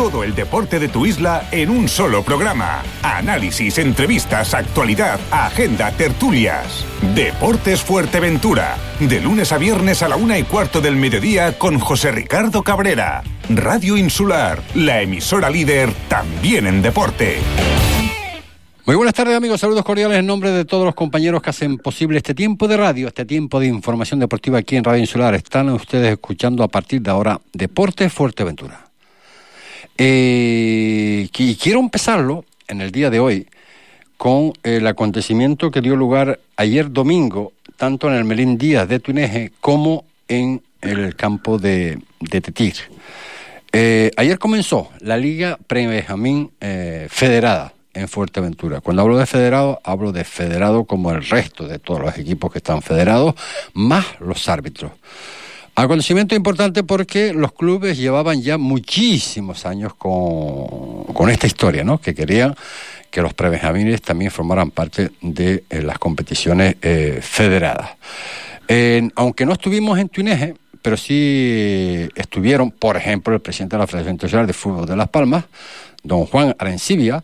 Todo el deporte de tu isla en un solo programa. Análisis, entrevistas, actualidad, agenda, tertulias. Deportes Fuerteventura. De lunes a viernes a la una y cuarto del mediodía con José Ricardo Cabrera. Radio Insular, la emisora líder también en deporte. Muy buenas tardes amigos, saludos cordiales en nombre de todos los compañeros que hacen posible este tiempo de radio, este tiempo de información deportiva aquí en Radio Insular. Están ustedes escuchando a partir de ahora Deportes Fuerteventura. Eh, y quiero empezarlo en el día de hoy con el acontecimiento que dio lugar ayer domingo, tanto en el Melín Díaz de Tuneje como en el campo de, Tetir. Eh, ayer comenzó la Liga Pre-Benjamín eh, Federada en Fuerteventura. Cuando hablo de federado, hablo de federado como el resto de todos los equipos que están federados, más los árbitros. Acontecimiento importante porque los clubes llevaban ya muchísimos años con, esta historia, ¿no? Que querían que los prebenjamines también formaran parte de eh, las competiciones eh, federadas. aunque no estuvimos en Tuineje, pero sí estuvieron, por ejemplo, el presidente de la Federación Internacional de Fútbol de Las Palmas, don Juan Arencibia,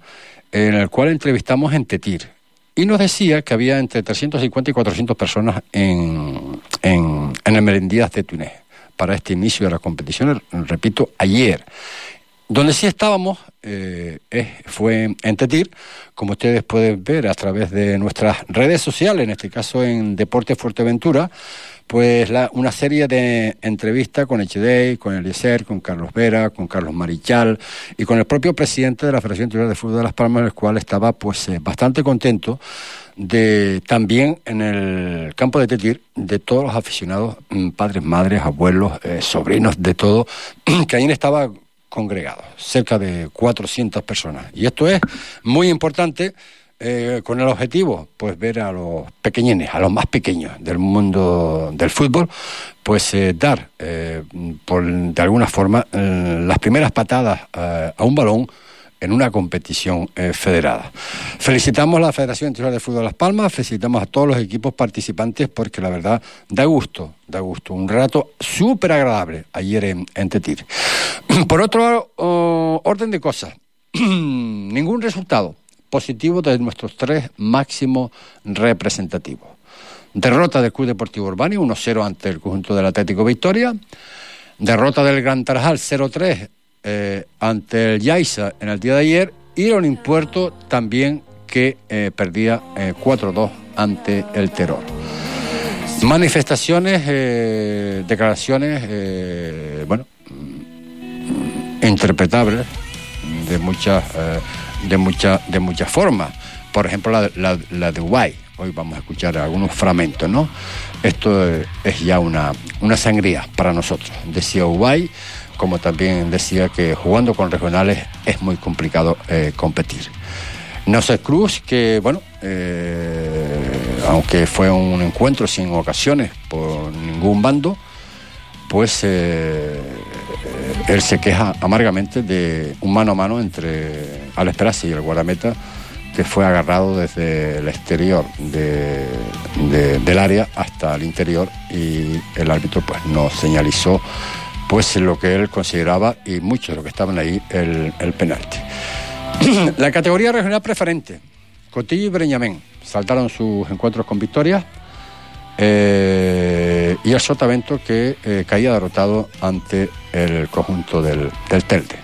en el cual entrevistamos en Tetir. Y nos decía que había entre 350 y 400 personas en, en, en el Merendías de Túnez para este inicio de las competiciones, repito, ayer. Donde sí estábamos eh, fue en Tetir, como ustedes pueden ver a través de nuestras redes sociales, en este caso en Deporte Fuerteventura, pues una serie de entrevistas con HD, con Eliezer, con Carlos Vera, con Carlos Marichal y con el propio presidente de la Federación Internacional de Fútbol de Las Palmas, el cual estaba pues eh, bastante contento de también en el campo de Tetir de todos los aficionados, mm, padres, madres, abuelos, eh, sobrinos, de todo, que ahí estaba congregado, cerca de 400 personas. Y esto es muy importante eh, con el objetivo, pues ver a los pequeñines, a los más pequeños del mundo del fútbol, pues eh, dar, eh, por, de alguna forma, las primeras patadas a un balón en una competición federada. Felicitamos a la Federación Internacional de Fútbol de Las Palmas, felicitamos a todos los equipos participantes porque la verdad da gusto, da gusto. Un rato súper agradable ayer en, en, Tetir. Por otro orden de cosas, ningún resultado positivo de nuestros tres máximos representativos. Derrota del Club Deportivo Urbani 1-0 ante el conjunto del Atlético Victoria. Derrota del Gran Tarajal 0-3 eh, ante el Yaiza en el día de ayer. Y el Olimpuerto también que eh, perdía 4-2 eh, ante el Terror. Manifestaciones, declaraciones, bueno, interpretables de muchas de, mucha, de muchas formas. Por ejemplo, la, de Uruguay. Hoy vamos a escuchar algunos fragmentos, ¿no? Esto es ya una, una sangría para nosotros. Decía Uruguay, como también decía que jugando con regionales es muy complicado eh, competir. No sé Cruz, que bueno, eh, aunque fue un encuentro sin ocasiones por ningún bando, pues eh, él se queja amargamente de un mano a mano entre Alex Perazzi y el guardameta que fue agarrado desde el exterior del área hasta el interior y el árbitro pues no señalizó pues lo que él consideraba y muchos de los que estaban ahí el, el penalti. la categoría regional preferente, Cotillo y Breñamén saltaron sus encuentros con victorias eh, y el Sotavento que eh, caía derrotado ante el conjunto del, del Telde.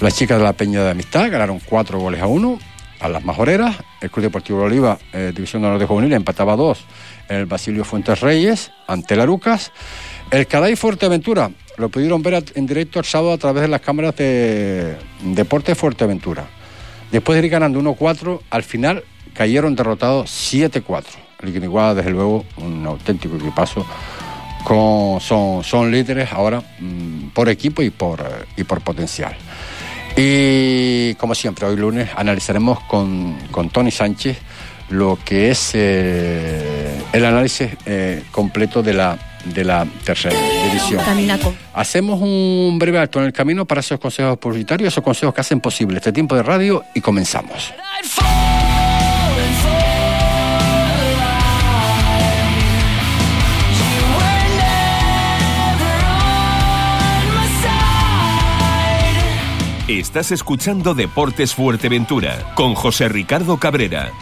Las chicas de la Peña de Amistad ganaron cuatro goles a uno a las majoreras. El Club Deportivo Oliva, eh, División de Honor de Juvenil, empataba dos en el Basilio Fuentes Reyes ante la Lucas. El Caray Fuerteventura lo pudieron ver en directo el sábado a través de las cámaras de Deporte Fuerteventura. Después de ir ganando 1-4, al final cayeron derrotados 7-4. El Guiniguada, desde luego, un auténtico equipazo. Con, son, son líderes ahora mm, por equipo y por, y por potencial. Y como siempre, hoy lunes analizaremos con, con Tony Sánchez lo que es eh, el análisis eh, completo de la, de la tercera división. Hacemos un breve acto en el camino para esos consejos publicitarios, esos consejos que hacen posible este tiempo de radio y comenzamos. Estás escuchando Deportes Fuerteventura con José Ricardo Cabrera.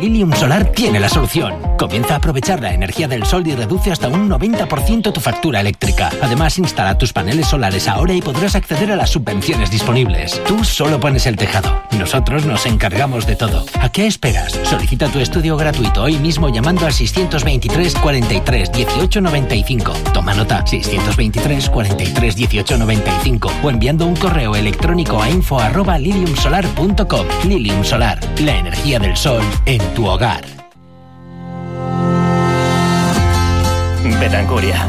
Lilium Solar tiene la solución. Comienza a aprovechar la energía del sol y reduce hasta un 90% tu factura eléctrica. Además, instala tus paneles solares ahora y podrás acceder a las subvenciones disponibles. Tú solo pones el tejado. Nosotros nos encargamos de todo. ¿A qué esperas? Solicita tu estudio gratuito hoy mismo llamando al 623 43 18 95. Toma nota 623 43 18 95 o enviando un correo electrónico a info. Lilium Solar, la energía del sol en tu hogar. Betancuria.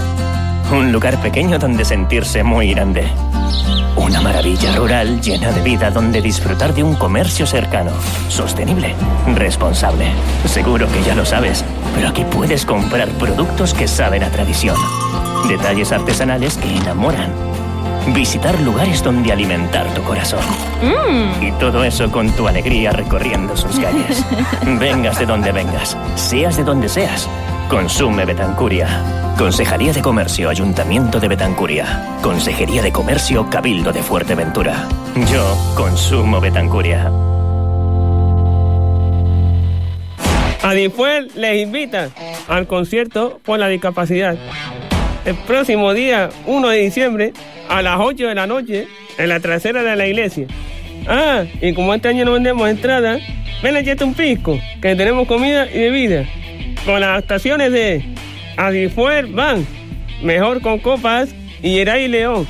Un lugar pequeño donde sentirse muy grande. Una maravilla rural llena de vida donde disfrutar de un comercio cercano, sostenible, responsable. Seguro que ya lo sabes, pero aquí puedes comprar productos que saben a tradición. Detalles artesanales que enamoran. Visitar lugares donde alimentar tu corazón. Y todo eso con tu alegría recorriendo sus calles. vengas de donde vengas, seas de donde seas. Consume Betancuria. Consejería de Comercio, Ayuntamiento de Betancuria. Consejería de Comercio, Cabildo de Fuerteventura. Yo consumo Betancuria. Adifuel les invita al concierto por la discapacidad. El próximo día 1 de diciembre a las 8 de la noche en la trasera de la iglesia. Ah, y como este año no vendemos entradas, ven echarte un pisco, que tenemos comida y bebida. Con las actuaciones de Adifuer Van, Mejor con Copas y Yeray León.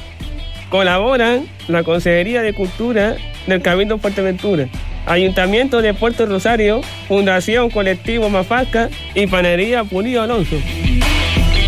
Colaboran la Consejería de Cultura del Cabildo Fuerteventura, Ayuntamiento de Puerto Rosario, Fundación Colectivo Mafaca y Panería Pulido Alonso.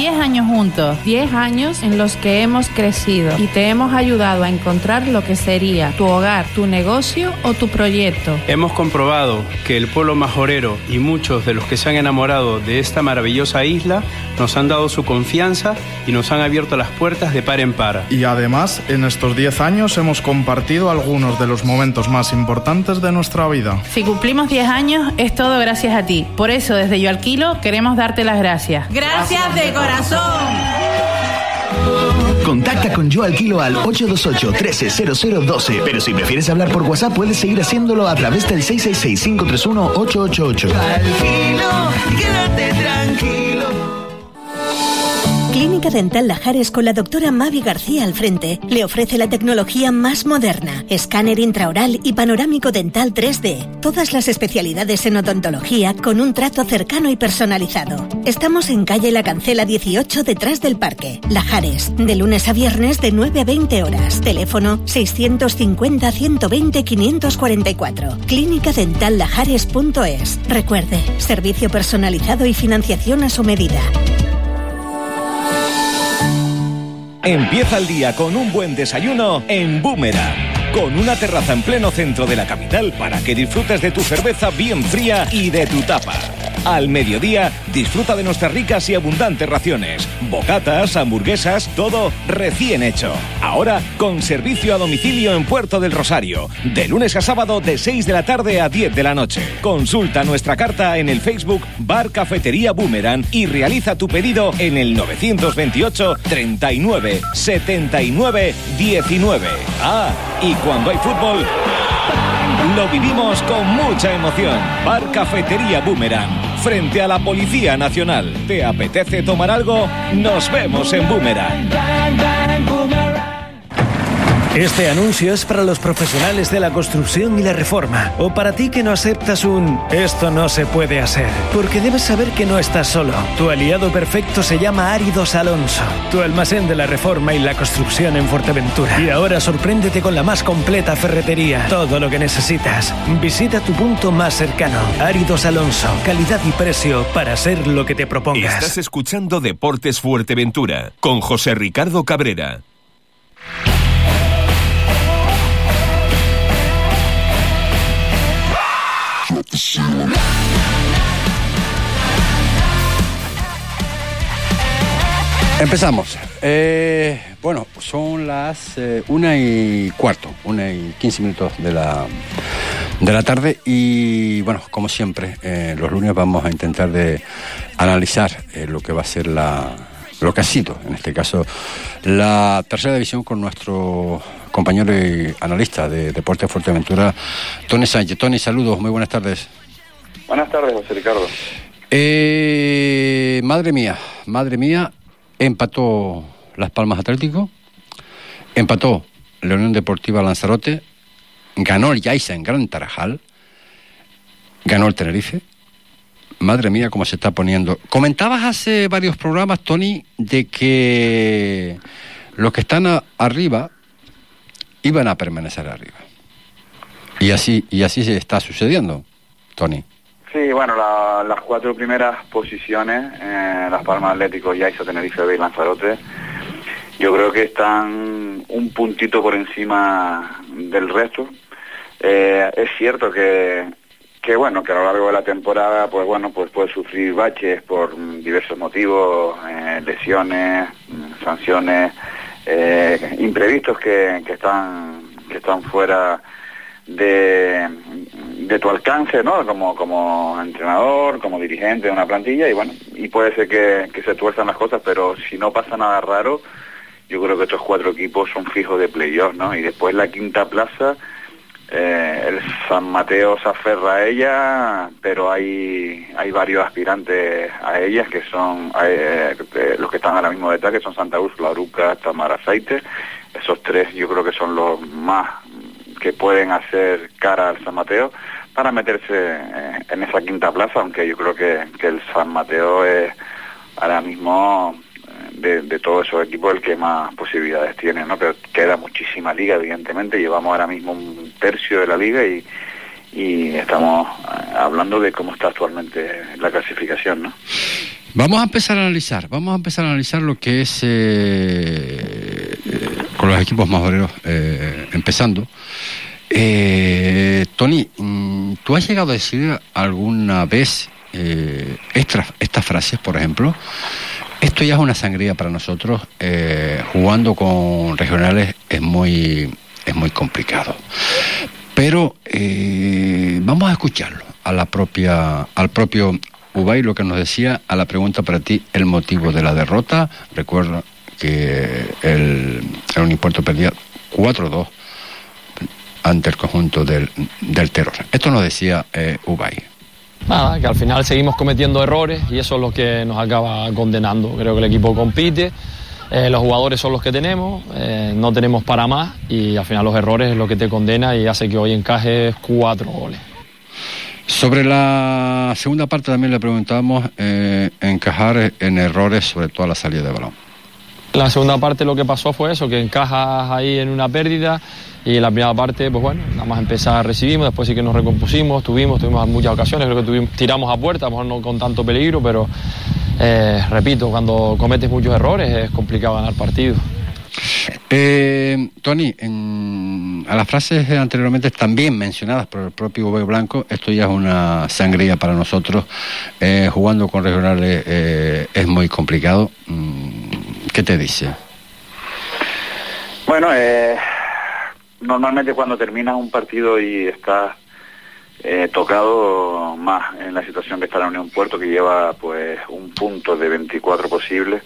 Cumplimos 10 años juntos, 10 años en los que hemos crecido y te hemos ayudado a encontrar lo que sería tu hogar, tu negocio o tu proyecto. Hemos comprobado que el pueblo majorero y muchos de los que se han enamorado de esta maravillosa isla nos han dado su confianza y nos han abierto las puertas de par en par. Y además, en estos 10 años hemos compartido algunos de los momentos más importantes de nuestra vida. Si cumplimos 10 años es todo gracias a ti. Por eso desde Yo Alquilo queremos darte las gracias. Gracias de corazón. Contacta con Yo Alquilo al 828-130012. Pero si prefieres hablar por WhatsApp, puedes seguir haciéndolo a través del 666-531-888. Alquilo, quédate tranquilo. Clínica Dental Lajares con la doctora Mavi García al frente le ofrece la tecnología más moderna, escáner intraoral y panorámico dental 3D. Todas las especialidades en odontología con un trato cercano y personalizado. Estamos en calle La Cancela 18 detrás del parque. Lajares, de lunes a viernes de 9 a 20 horas. Teléfono 650 120 544. Clínicadentallajares.es. Recuerde, servicio personalizado y financiación a su medida. Empieza el día con un buen desayuno en Boomerang. Con una terraza en pleno centro de la capital para que disfrutes de tu cerveza bien fría y de tu tapa. Al mediodía, disfruta de nuestras ricas y abundantes raciones. Bocatas, hamburguesas, todo recién hecho. Ahora con servicio a domicilio en Puerto del Rosario. De lunes a sábado de 6 de la tarde a 10 de la noche. Consulta nuestra carta en el Facebook Bar Cafetería Boomerang y realiza tu pedido en el 928 39 79 19. Ah, y cuando hay fútbol, lo vivimos con mucha emoción. Bar Cafetería Boomerang, frente a la Policía Nacional. ¿Te apetece tomar algo? Nos vemos en Boomerang. Este anuncio es para los profesionales de la construcción y la reforma, o para ti que no aceptas un esto no se puede hacer, porque debes saber que no estás solo. Tu aliado perfecto se llama Áridos Alonso, tu almacén de la reforma y la construcción en Fuerteventura. Y ahora sorpréndete con la más completa ferretería, todo lo que necesitas. Visita tu punto más cercano. Áridos Alonso, calidad y precio para hacer lo que te propongas. Estás escuchando Deportes Fuerteventura con José Ricardo Cabrera. Empezamos. Eh, bueno, son las eh, una y cuarto, una y quince minutos de la, de la tarde y bueno, como siempre, eh, los lunes vamos a intentar de analizar eh, lo que va a ser la, lo que ha sido, en este caso, la tercera división con nuestro compañero y analista de Deporte Fuerteventura, Tony Sánchez. Tony, saludos, muy buenas tardes. Buenas tardes, José Ricardo. Eh, madre mía, madre mía, empató Las Palmas Atlético, empató la Unión Deportiva Lanzarote, ganó el Yaiza en Gran Tarajal, ganó el Tenerife. Madre mía, cómo se está poniendo. Comentabas hace varios programas, Tony, de que los que están a- arriba iban a permanecer arriba. Y así, y así se está sucediendo, Tony. Sí, bueno, la- las cuatro primeras posiciones, eh, Las Palmas Atlético, Yaiza, Tenerife B y Lanzarote, yo creo que están un puntito por encima del resto. Eh, es cierto que, que, bueno, que a lo largo de la temporada, pues bueno, pues puede sufrir baches por diversos motivos, eh, lesiones, mm, sanciones, eh, imprevistos que, que están que están fuera de, de tu alcance, ¿no? Como, como entrenador, como dirigente de una plantilla y bueno, y puede ser que, que se tuerzan las cosas, pero si no pasa nada raro, yo creo que estos cuatro equipos son fijos de playoff, ¿no? Y después la quinta plaza, eh, el San Mateo se aferra a ella, pero hay, hay varios aspirantes a ellas que son eh, eh, los que están ahora mismo detrás, que son Santa Úrsula, Aruca, Tamar Aceite. Esos tres yo creo que son los más que pueden hacer cara al San Mateo para meterse en esa quinta plaza, aunque yo creo que, que el San Mateo es ahora mismo de, todos esos equipos el que más posibilidades tiene, ¿no? Pero queda muchísima liga, evidentemente, llevamos ahora mismo un tercio de la liga y, y estamos eh, hablando de cómo está actualmente la clasificación, ¿no? Vamos a empezar a analizar, vamos a empezar a analizar lo que es eh, eh, con los equipos más obreros empezando. Tony, mm, ¿tú has llegado a decir alguna vez esta, estas frases, por ejemplo? Esto ya es una sangría para nosotros. eh, jugando con regionales es muy, es muy complicado. Pero eh, vamos a escucharlo a la propia, al propio Ubay lo que nos decía a la pregunta para ti, el motivo de la derrota. Recuerda que el, el Unipuerto perdía 4-2 ante el conjunto del, del terror. Esto nos decía eh, Ubay. Nada, que al final seguimos cometiendo errores y eso es lo que nos acaba condenando. Creo que el equipo compite, eh, los jugadores son los que tenemos, eh, no tenemos para más y al final los errores es lo que te condena y hace que hoy encajes cuatro goles. Sobre la segunda parte también le preguntábamos eh, encajar en errores, sobre todo la salida de balón. La segunda parte lo que pasó fue eso, que encajas ahí en una pérdida y la primera parte, pues bueno, nada más empezar recibimos, después sí que nos recompusimos, tuvimos, tuvimos muchas ocasiones, creo que tiramos a puerta, a lo mejor no con tanto peligro, pero eh, repito, cuando cometes muchos errores es complicado ganar partidos. Eh, Tony, en- a las frases anteriormente también mencionadas por el propio Ubay Blanco, esto ya es una sangría para nosotros. Eh, jugando con regionales eh, es muy complicado. Mm, ¿Qué te dice? Bueno, eh, normalmente cuando terminas un partido y estás eh, tocado más en la situación que está la Unión Puerto, que lleva pues un punto de 24 posibles,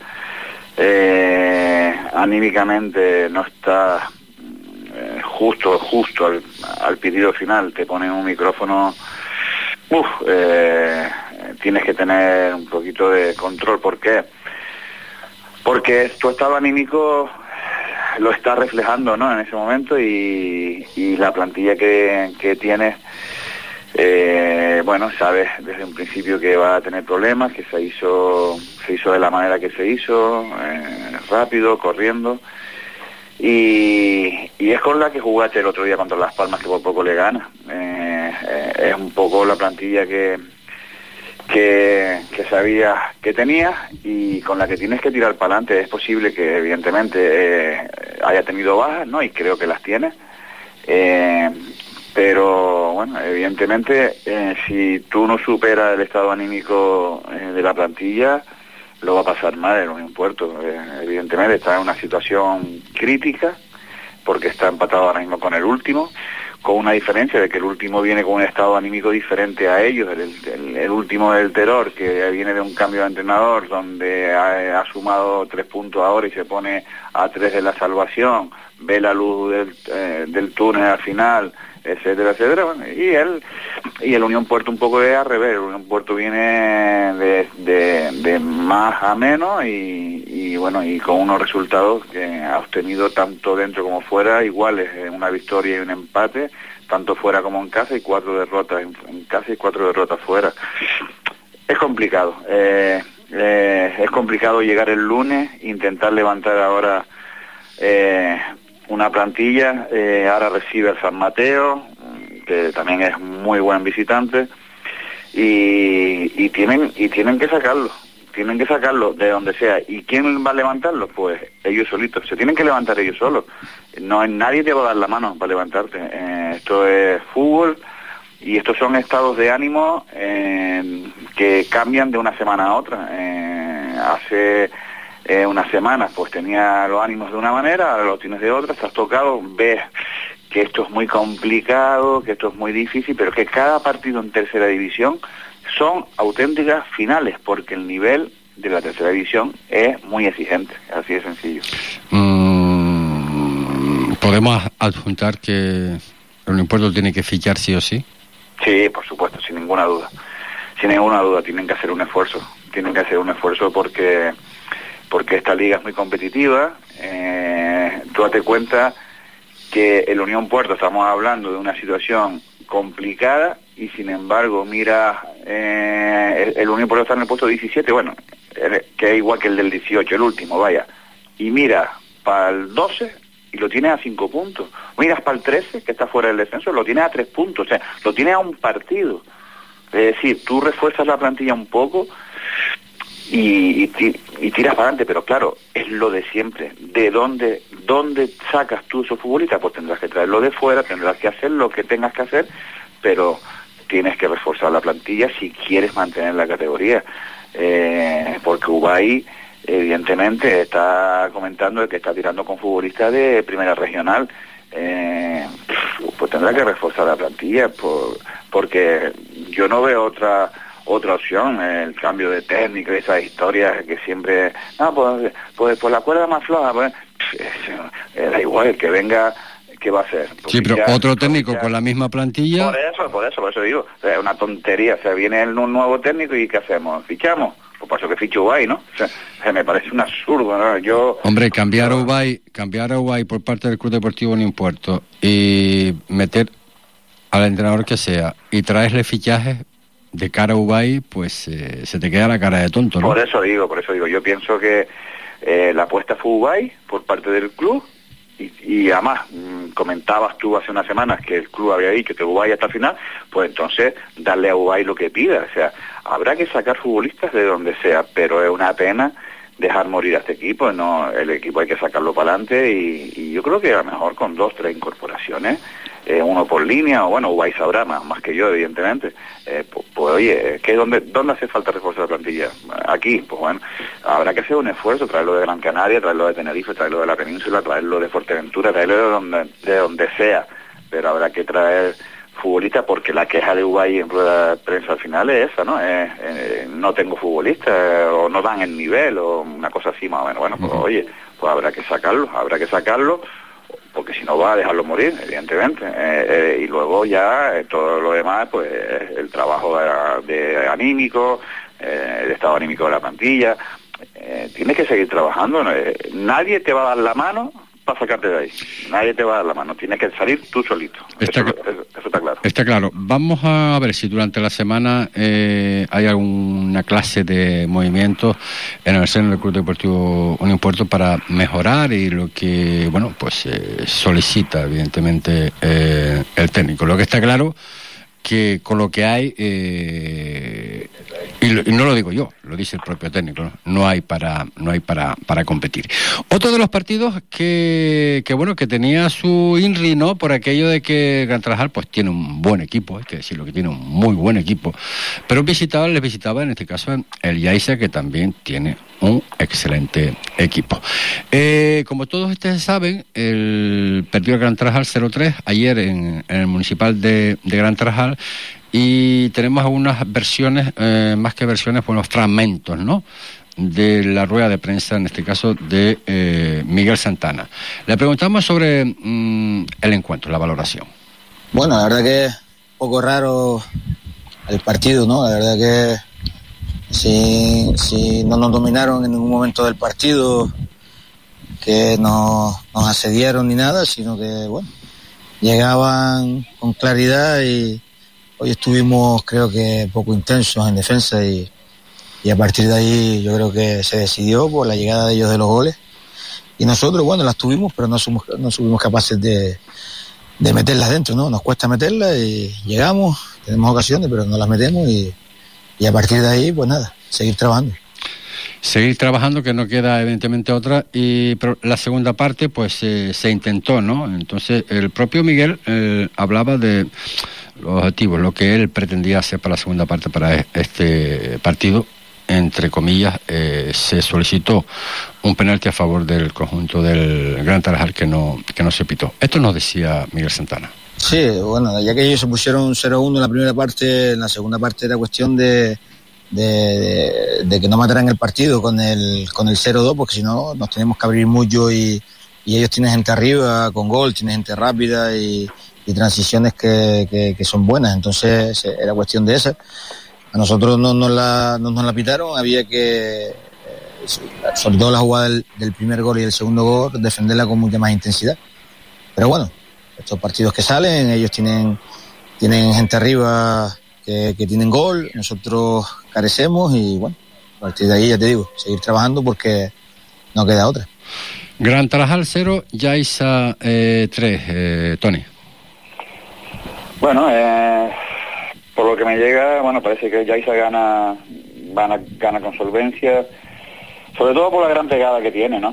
eh, anímicamente no está justo, justo al, al pedido final, te ponen un micrófono, uf, tienes que tener un poquito de control. ¿Por qué? Porque tu estado anímico lo está reflejando ¿no? en ese momento y, la plantilla que, que tienes, eh, bueno, sabes desde un principio que va a tener problemas, que se hizo, se hizo de la manera que se hizo, eh, rápido, corriendo. Y, es con la que jugaste el otro día contra Las Palmas, que por poco le gana. Eh, es un poco la plantilla que, que, que sabías que tenías y con la que tienes que tirar para adelante. Es posible que evidentemente eh, haya tenido bajas, ¿no? Y creo que las tiene. Eh, pero bueno, evidentemente eh, si tú no superas el estado anímico de la plantilla, lo va a pasar mal en Unión Puerto. Evidentemente está en una situación crítica porque está empatado ahora mismo con el último, con una diferencia de que el último viene con un estado anímico diferente a ellos, el, último del terror, que viene de un cambio de entrenador donde ha, ha sumado tres puntos ahora y se pone a tres de la salvación, ve la luz del, eh, del túnel al final, etcétera, etcétera, bueno, y él y el Unión Puerto un poco es al revés, el Unión Puerto viene de, de- de más a menos y, y, bueno, y con unos resultados que ha obtenido tanto dentro como fuera iguales, eh, una victoria y un empate, tanto fuera como en casa y cuatro derrotas en, en casa y cuatro derrotas fuera. Es complicado, eh, eh, es complicado llegar el lunes, intentar levantar ahora una plantilla, eh, ahora recibe el San Mateo, que también es muy buen visitante, y, tienen y tienen que sacarlo, tienen que sacarlo de donde sea. ¿Y quién va a levantarlo? Pues ellos solitos, se tienen que levantar ellos solos. No nadie te va a dar la mano para levantarte. Eh, esto es fútbol y estos son estados de ánimo eh, que cambian de una semana a otra. Hace eh, unas semanas pues tenía los ánimos de una manera, ahora los tienes de otra, estás tocado, ves que esto es muy complicado, que esto es muy difícil, pero que cada partido en tercera división son auténticas finales, porque el nivel de la tercera división es muy exigente, así de sencillo. Mm, Podemos adjuntar que el impuesto tiene que fichar sí o sí. Sí, por supuesto, sin ninguna duda. Sin ninguna duda, tienen que hacer un esfuerzo. Tienen que hacer un esfuerzo porque porque esta liga es muy competitiva. Eh, tú date cuenta que el Unión Puerto estamos hablando de una situación complicada y sin embargo mira eh, el, Unión Puerto está en el puesto 17, bueno, que es igual que el del 18, el último, vaya. Y mira para el 12 y lo tienes a 5 puntos. Miras para el 13, que está fuera del descenso, lo tienes a 3 puntos, o sea, lo tienes a un partido. Es decir, tú refuerzas la plantilla un poco y, y y tiras para adelante, pero claro, es lo de siempre. ¿De dónde, dónde sacas tú esos futbolistas? Pues tendrás que traerlo de fuera, tendrás que hacer lo que tengas que hacer, pero tienes que reforzar la plantilla si quieres mantener la categoría. Eh, porque Ubay, evidentemente, está comentando que está tirando con futbolistas de primera regional. Eh, pues tendrá que reforzar la plantilla por- porque yo no veo otra otra opción, el cambio de técnico, esas historias que siempre, no, pues, pues por la cuerda más floja, pues, eh, da igual, el que venga, ¿qué va a hacer? Pues Sí, pero ya- otro técnico con la misma plantilla. por eso, por eso, por eso digo, o sea, es una tontería, o sea, viene un nuevo técnico y ¿qué hacemos? ¿Fichamos? Pues paso que ficho Ubay, ¿no? O sea, me parece un absurdo, ¿no? Yo, Hombre, cambiar a Ubay, cambiar a Ubay por parte del Club Deportivo Puerto y meter al entrenador que sea y traerle fichajes de cara a Ubay, pues eh, se te queda la cara de tonto, ¿no? por eso digo, por eso digo, yo pienso que eh, la apuesta fue Ubay por parte del club y, y además mm, comentabas tú hace unas semanas que el club había dicho que Ubay hasta el final, pues entonces darle a Ubay lo que pida, o sea, habrá que sacar futbolistas de donde sea, pero es una pena dejar morir a este equipo, no el equipo hay que sacarlo para adelante y, y yo creo que a lo mejor con dos, tres incorporaciones, eh, uno por línea, o bueno, Ubay sabrá más, más que yo, evidentemente, eh, pues, pues, oye, ¿qué, dónde, ¿dónde hace falta reforzar la plantilla? Aquí, pues bueno, habrá que hacer un esfuerzo, traerlo de Gran Canaria, traerlo de Tenerife, traerlo de la península, traerlo de Fuerteventura, traerlo de donde, de donde sea, pero habrá que traer futbolistas porque la queja de Ubay en rueda de prensa al final es esa, ¿no? Es, eh, no tengo futbolistas eh, o no dan el nivel o una cosa así más o menos. Bueno, pues oye, pues habrá que sacarlo, habrá que sacarlo porque si no va a dejarlo morir, evidentemente. Eh, eh, y luego ya eh, todo lo demás, pues el trabajo de, de anímico, eh, el estado anímico de la plantilla. Tienes que seguir trabajando. nadie te va a dar la mano para sacarte de ahí. Nadie te va a dar la mano. Tienes que salir tú solito. Está eso, eso- eso está claro. Está claro. Vamos a ver si durante la semana eh, hay alguna clase de movimiento en el seno del Club Deportivo Unión Puerto para mejorar y lo que, bueno, pues eh, solicita evidentemente eh, el técnico. Lo que está claro que con lo que hay, eh, y, lo- y no lo digo yo, lo dice el propio técnico, no, No hay para, no hay para, para competir. Otro de los partidos que, que bueno, que tenía su INRI, ¿no? Por aquello de que Gran Tarajal pues tiene un buen equipo, hay que decirlo que tiene un muy buen equipo, pero visitaba, les visitaba en este caso el Yaiza, que también tiene un excelente equipo. Eh, como todos ustedes saben, el perdió el Gran Tarajal 0-3 ayer en, el municipal de, de Gran Tarajal y tenemos algunas versiones, eh, más que versiones, buenos fragmentos, ¿no? de la rueda de prensa, en este caso de eh, Miguel Santana. Le preguntamos sobre mm, el encuentro, la valoración. Bueno, la verdad que es un poco raro el partido, ¿no? La verdad que si, si no nos dominaron en ningún momento del partido, que no nos asediaron ni nada, sino que, bueno, llegaban con claridad y hoy estuvimos, creo que, poco intensos en defensa y, y a partir de ahí yo creo que se decidió por la llegada de ellos de los goles. Y nosotros, bueno, las tuvimos, pero no somos, no fuimos capaces de, de meterlas dentro, ¿no? Nos cuesta meterlas y llegamos, tenemos ocasiones, pero no las metemos y, y a partir de ahí, pues nada, seguir trabajando. Seguir trabajando, que no queda evidentemente otra, y la segunda parte pues eh, se intentó, ¿no? Entonces el propio Miguel eh, hablaba de los objetivos, lo que él pretendía hacer para la segunda parte, para e- este partido, entre comillas, eh, se solicitó un penalti a favor del conjunto del Gran Tarajal que no, que no se pitó. Esto nos decía Miguel Santana. Sí, bueno, ya que ellos se pusieron 0-1 en la primera parte, en la segunda parte era cuestión de, de, que no mataran el partido con el, con el 0-2, porque si no nos tenemos que abrir mucho y, y ellos tienen gente arriba con gol, tienen gente rápida y, transiciones que, que- son buenas, entonces era cuestión de esa. A nosotros no nos la, no nos la pitaron, había que, eh, sobre todo la jugada del, del primer gol y el segundo gol, defenderla con mucha más intensidad. Pero bueno, estos partidos que salen, ellos tienen, tienen gente arriba que, que tienen gol, nosotros carecemos y bueno, a partir de ahí ya te digo, seguir trabajando porque no queda otra. Gran Tarajal 0, Yaiza 3, eh, Tony. Bueno, eh, por lo que me llega, bueno, parece que Yaisa gana, gana, gana con solvencia, sobre todo por la gran pegada que tiene, ¿no?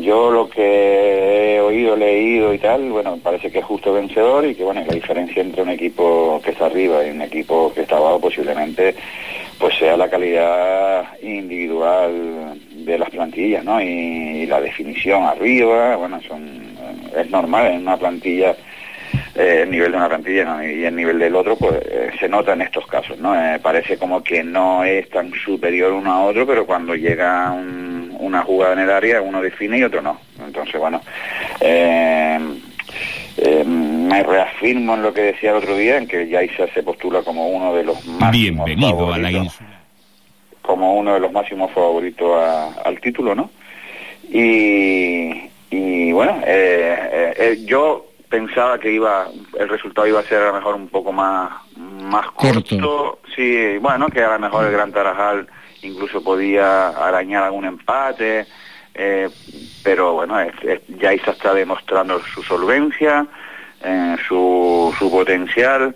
Yo lo que he oído, leído y tal, bueno, parece que es justo vencedor y que, bueno, la diferencia entre un equipo que está arriba y un equipo que está abajo posiblemente pues sea la calidad individual de las plantillas, ¿no? Y, la definición arriba, bueno, son, es normal en una plantilla eh, el nivel de una plantilla y el nivel del otro pues eh, se nota en estos casos no Eh, parece como que no es tan superior uno a otro pero cuando llega un- una jugada en el área uno define y otro no entonces bueno eh, eh, me reafirmo en lo que decía el otro día en que Yaisa se postula como uno de los máximos Bienvenido a la ínsula. como uno de los máximos favoritos a- al título, ¿no? Y, y bueno, eh, yo pensaba que iba, el resultado iba a ser a lo mejor un poco más, más corto. Sí, bueno, que a lo mejor el Gran Tarajal incluso podía arañar algún empate, eh, pero bueno, Yaiza está demostrando su solvencia, eh, su, su potencial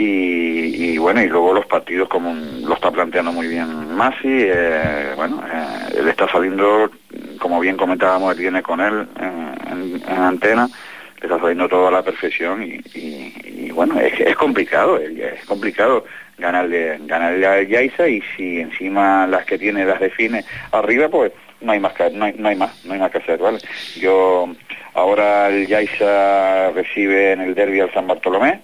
y, bueno, y luego los partidos como lo está planteando muy bien Masi, eh, bueno, eh, él está saliendo, como bien comentábamos el viernes con él en, en antena, le está saliendo todo a la perfección y, bueno, es, complicado, es complicado ganarle, ganarle a Yaiza y si encima las que tiene las define arriba, pues no hay más que, no hay, no hay más, no hay más que hacer, ¿vale? Yo ahora el Yaiza recibe en el derby al San Bartolomé,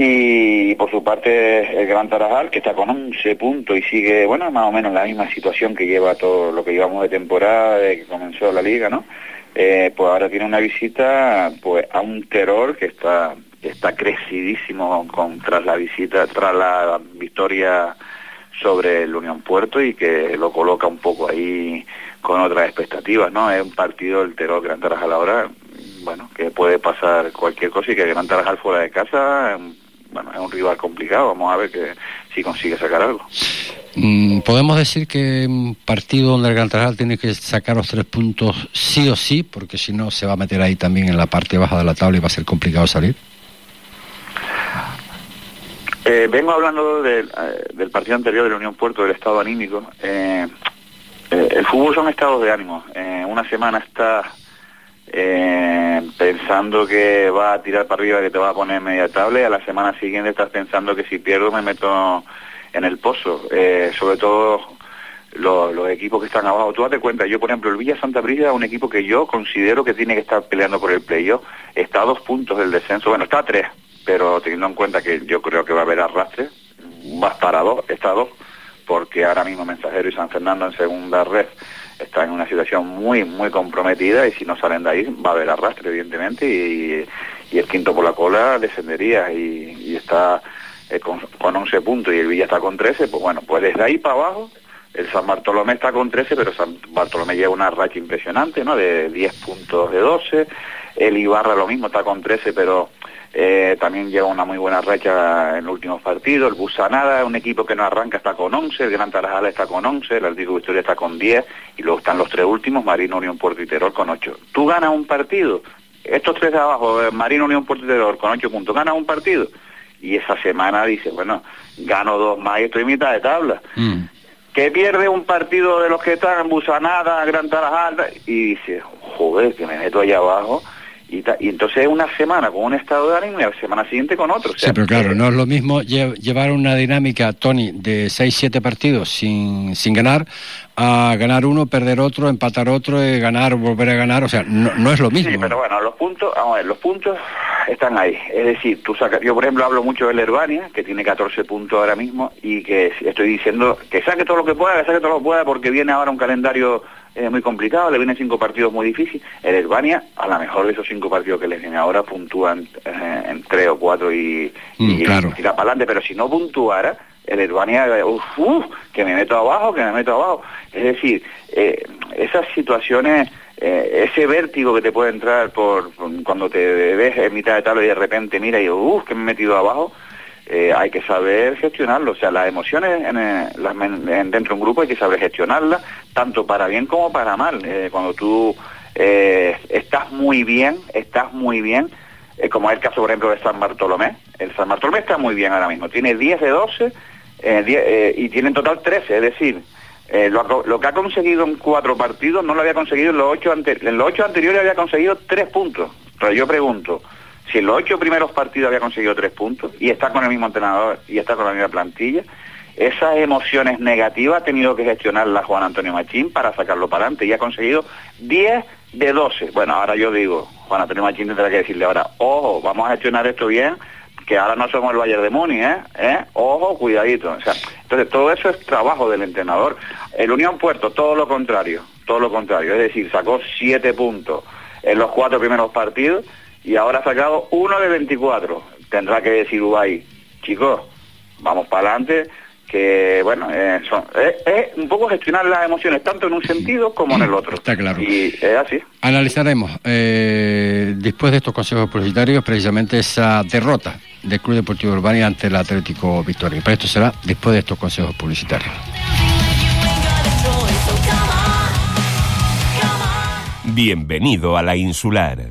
y por su parte el Gran Tarajal que está con 11 puntos y sigue bueno más o menos la misma situación que lleva todo lo que llevamos de temporada de que comenzó la liga no Eh, pues ahora tiene una visita pues a un terror que está está crecidísimo tras la visita tras la victoria sobre el Unión Puerto y que lo coloca un poco ahí con otras expectativas no es un partido del terror Gran Tarajal ahora bueno, que puede pasar cualquier cosa y que Gran Tarajal fuera de casa, em, bueno, es un rival complicado, vamos a ver que si consigue sacar algo. Mm, Podemos decir que un partido donde el Gran Tarajal tiene que sacar los tres puntos sí o sí, porque si no se va a meter ahí también en la parte baja de la tabla y va a ser complicado salir. Eh, vengo hablando eh, del partido anterior de la Unión Puerto, del estado anímico. Eh, eh, el fútbol son estados de ánimo. Una semana estás pensando que va a tirar para arriba, que te va a poner media tabla, y a la semana siguiente estás pensando que si pierdo me meto en el pozo. Sobre todo los, equipos que están abajo. Tú date cuenta, yo por ejemplo, el Villa Santa Brida es un equipo que yo considero que tiene que estar peleando por el playoff. Está a dos puntos del descenso, bueno, está a tres, pero teniendo en cuenta que yo creo que va a haber arrastre, va a estar a dos, está a dos, porque ahora mismo Mensajero y San Fernando en segunda red están en una situación muy, muy comprometida y si no salen de ahí va a haber arrastre, evidentemente, y, el quinto por la cola descendería y, y está eh, con, con 11 puntos y el Villa está con 13, pues bueno, pues desde ahí para abajo el San Bartolomé está con 13, pero San Bartolomé lleva una racha impresionante, ¿no? De 10 puntos de 12. El Ibarra lo mismo, está con 13, pero eh, también lleva una muy buena racha en los últimos partidos. El Busanada, un equipo que no arranca, está con 11. El Gran Tarajal está con 11. El Atlético Victoria está con 10. Y luego están los tres últimos, Marino, Unión, Puerto y con 8. Tú ganas un partido. Estos tres de abajo, eh, Marino, Unión, Puerto y con 8 puntos, ganas un partido. Y esa semana dice, bueno, gano dos más y estoy en mitad de tabla que pierde un partido de los que están en Busanada, Gran Tarajal, y dice, joder, que me meto allá abajo, y, ta- y entonces una semana con un estado de ánimo y la semana siguiente con otro. O sea, Sí, pero claro, no es lo mismo lle- llevar una dinámica, Tony, de 6-7 partidos sin, sin ganar, a ganar uno, perder otro, empatar otro, eh, ganar, volver a ganar. O sea, no, no es lo mismo. Sí, pero bueno, los puntos, vamos a ver, los puntos están ahí. Es decir, tú sacas, yo por ejemplo hablo mucho del Herbania, que tiene 14 puntos ahora mismo, y que estoy diciendo que saque todo lo que pueda, que saque todo lo que pueda, porque viene ahora un calendario eh, muy complicado, le vienen cinco partidos muy difíciles. El Herbania, a lo mejor de esos cinco partidos que les viene ahora, puntúan eh, en tres o cuatro y, Mm, y claro. tira para adelante, pero si no puntuara, el Herbania, eh, uf, uf, que me meto abajo, que me meto abajo. Es decir, eh, esas situaciones, eh, ese vértigo que te puede entrar por, por cuando te ves en mitad de tabla y de repente mira y uff, que me he metido abajo, eh, hay que saber gestionarlo. O sea, las emociones eh, dentro de un grupo hay que saber gestionarlas, tanto para bien como para mal. Eh, cuando tú estás muy bien, estás muy bien, como es el caso, por ejemplo, de San Bartolomé. El San Bartolomé está muy bien ahora mismo. Tiene 10 de 12 eh, 10, eh, y tiene en total 13. Es decir, lo que ha conseguido en cuatro partidos no lo había conseguido en los ocho, ante- en los ocho anteriores había conseguido tres puntos. Pero yo pregunto, si en los ocho primeros partidos había conseguido tres puntos y está con el mismo entrenador y está con la misma plantilla, esas emociones negativas ha tenido que gestionarla Juan Antonio Machín para sacarlo para adelante y ha conseguido 10 de 12. Bueno, ahora yo digo, Juan Antonio Machín tendrá que decirle ahora, ojo, vamos a gestionar esto bien, que ahora no somos el Bayern de Múnich, ¿eh? ¿Eh? Ojo, cuidadito. O sea, entonces todo eso es trabajo del entrenador. El Unión Puerto, todo lo contrario, todo lo contrario. Es decir, sacó siete puntos en los cuatro primeros partidos y ahora ha sacado uno de 24. Tendrá que decir Ubay, chicos, vamos para adelante, que bueno, eh, son- es, es un poco gestionar las emociones, tanto en un sentido como en el otro. Está claro. Y es así. Analizaremos, eh, después de estos consejos publicitarios, precisamente esa derrota del Club Deportivo Urbania ante el Atlético Victoria. Pero esto será después de estos consejos publicitarios. Bienvenido a la insular.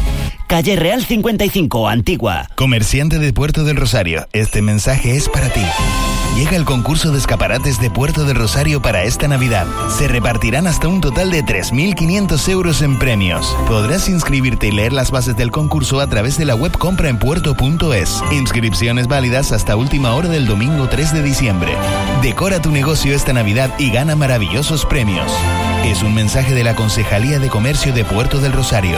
Calle Real 55, Antigua. Comerciante de Puerto del Rosario, este mensaje es para ti. Llega el concurso de escaparates de Puerto del Rosario para esta Navidad. Se repartirán hasta un total de 3.500 euros en premios. Podrás inscribirte y leer las bases del concurso a través de la web compraenpuerto.es. Inscripciones válidas hasta última hora del domingo 3 de diciembre. Decora tu negocio esta Navidad y gana maravillosos premios. Es un mensaje de la Concejalía de Comercio de Puerto del Rosario.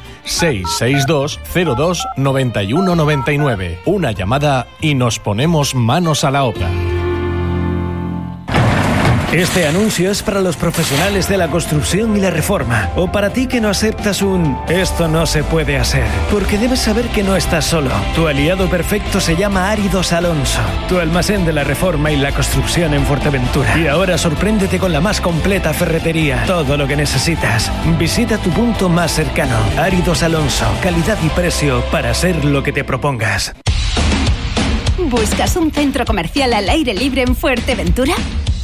662 02 91 99. Una llamada y nos ponemos manos a la obra. Este anuncio es para los profesionales de la construcción y la reforma, o para ti que no aceptas un esto no se puede hacer, porque debes saber que no estás solo. Tu aliado perfecto se llama Áridos Alonso, tu almacén de la reforma y la construcción en Fuerteventura. Y ahora sorpréndete con la más completa ferretería, todo lo que necesitas. Visita tu punto más cercano. Áridos Alonso, calidad y precio para hacer lo que te propongas. ¿Buscas un centro comercial al aire libre en Fuerteventura?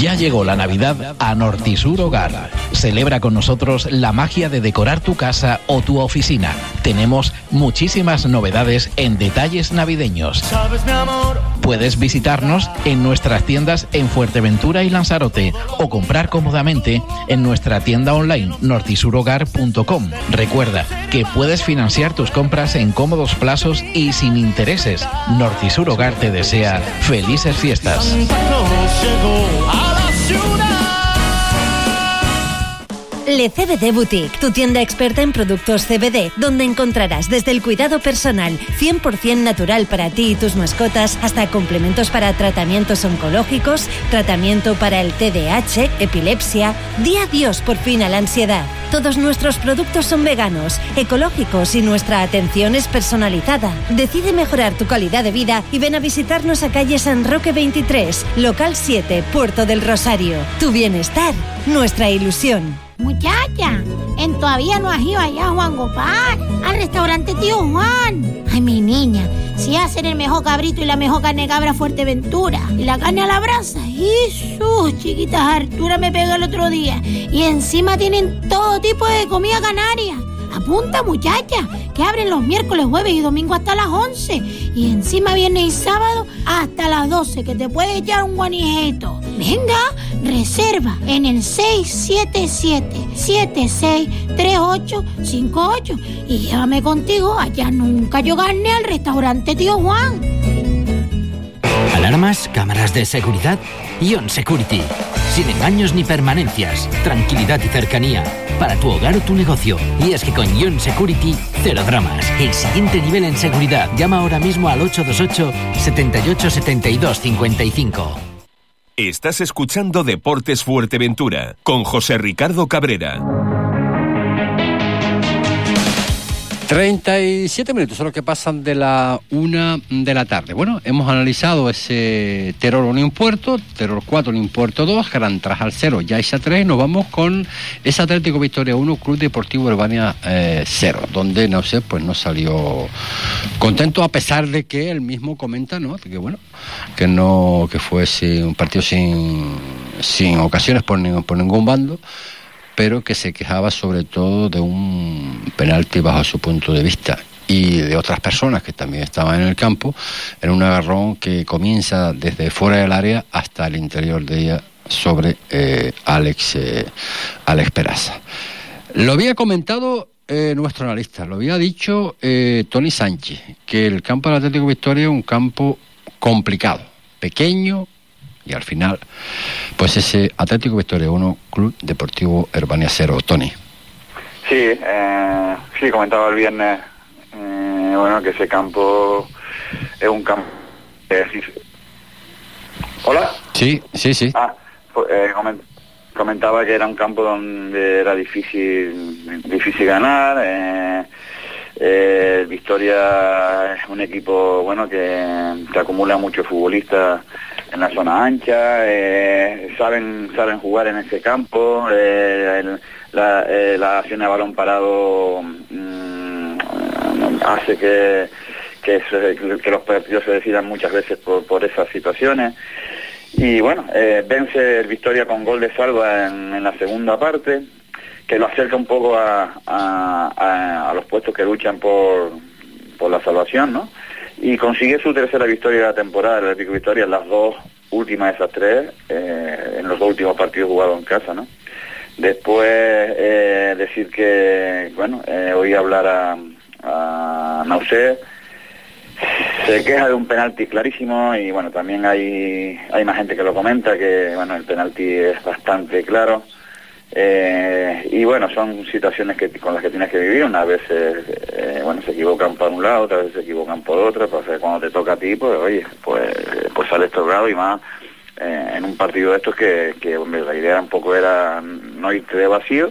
Ya llegó la Navidad a Nortisur Hogar. Celebra con nosotros la magia de decorar tu casa o tu oficina. Tenemos muchísimas novedades en detalles navideños. Puedes visitarnos en nuestras tiendas en Fuerteventura y Lanzarote o comprar cómodamente en nuestra tienda online nortisurhogar.com. Recuerda que puedes financiar tus compras en cómodos plazos y sin intereses. Nortisur Hogar te desea felices fiestas. Nos llegó a la ciudad. Le CBD Boutique, tu tienda experta en productos CBD, donde encontrarás desde el cuidado personal 100% natural para ti y tus mascotas hasta complementos para tratamientos oncológicos, tratamiento para el TDAH, epilepsia. Di adiós por fin a la ansiedad. Todos nuestros productos son veganos, ecológicos y nuestra atención es personalizada. Decide mejorar tu calidad de vida y ven a visitarnos a calle San Roque 23, local 7, Puerto del Rosario. Tu bienestar, nuestra ilusión. Muchacha, en todavía no has ido allá, Juan Gopar, al restaurante Tío Juan. Ay, mi niña, si hacen el mejor cabrito y la mejor carne cabra Fuerteventura y la carne a la brasa. Jesús, chiquitas, Artura me pegó el otro día. Y encima tienen todo tipo de comida canaria. Apunta, muchacha, que abren los miércoles, jueves y domingo hasta las 11. Y encima viernes y sábado hasta las 12, que te puede echar un guanijeto. Venga, reserva en el 677-763858 y llévame contigo allá nunca yo gané al restaurante Tío Juan. Alarmas, cámaras de seguridad, Ion Security. Sin engaños ni permanencias, tranquilidad y cercanía. Para tu hogar o tu negocio. Y es que con Ion Security, cero dramas. El siguiente nivel en seguridad. Llama ahora mismo al 828 78 72 55. Estás escuchando Deportes Fuerteventura con José Ricardo Cabrera. 37 minutos son los que pasan de la una de la tarde. Bueno, hemos analizado ese Terror 1 Impuerto, Terror 4 Impuerto 2, Gran Trajal 0, Yaisa 3. Nos vamos con ese Atlético Victoria 1, Club Deportivo Urbania 0, donde no sé, pues no salió contento a pesar de que él mismo comenta, ¿no? Que bueno, que no, que fue sí, un partido sin, sin ocasiones por, ni- por ningún bando pero que se quejaba sobre todo de un penalti bajo su punto de vista y de otras personas que también estaban en el campo, en un agarrón que comienza desde fuera del área hasta el interior de ella sobre eh, Alex, eh, Alex Peraza. Lo había comentado eh, nuestro analista, lo había dicho eh, Tony Sánchez, que el campo del Atlético Victoria es un campo complicado, pequeño y al final, pues ese Atlético Victoria 1, Club Deportivo Herbania 0, Tony. Sí, eh, sí, comentaba el viernes, eh, bueno, que ese campo es un campo... eh, sí. Hola. Sí, sí, sí. Ah, pues, eh, comen- comentaba que era un campo donde era difícil, difícil ganar. eh, eh, Victoria es un equipo bueno que, que acumula muchos futbolistas en la zona ancha, eh, saben saben jugar en ese campo, eh, eh, la acción de balón parado mm, hace que, que, los partidos se decidan muchas veces por, por esas situaciones. Y bueno, vence el Victoria con gol de salva en, la segunda parte, que lo acerca un poco a, a- a- a los puestos que luchan por, por la salvación, ¿no? Y consigue su tercera victoria de la temporada, el Atlético Victoria, las dos últimas de esas tres, eh, en los dos últimos partidos jugados en casa, ¿no? Después eh, decir que, bueno, eh, oí hablar a, a se queja de un penalti clarísimo y bueno, también hay, hay más gente que lo comenta, que bueno, el penalti es bastante claro. Eh, y bueno, son situaciones que, con las que tienes que vivir, unas veces eh, bueno, se equivocan por un lado, otras veces se equivocan por otra, eh, cuando te toca a ti, pues oye, pues, pues sales tocado y más eh, en un partido de estos que, la idea un poco era no irte de vacío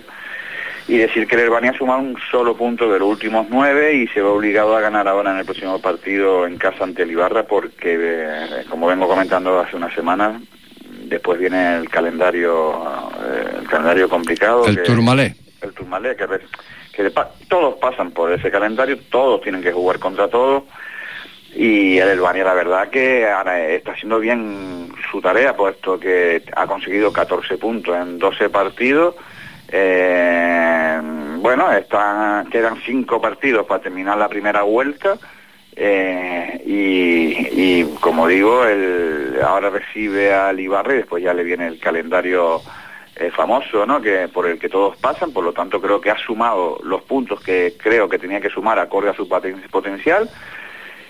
y decir que el Herbania suma un solo punto de los últimos nueve y se ve obligado a ganar ahora en el próximo partido en casa ante el Ibarra porque, eh, como vengo comentando hace una semana, después viene el calendario eh, el calendario complicado. El que- Turmalé. El Turmalé, que, que todos pasan por ese calendario, todos tienen que jugar contra todos. Y el Albania, la verdad que ahora está haciendo bien su tarea, puesto que ha conseguido 14 puntos en 12 partidos. Eh, bueno, están, quedan 5 partidos para terminar la primera vuelta. Eh, y, y, como digo, el, ahora recibe al Ibarra y después ya le viene el calendario eh, famoso, ¿no? Que por el que todos pasan, por lo tanto creo que ha sumado los puntos que creo que tenía que sumar acorde a su potencial.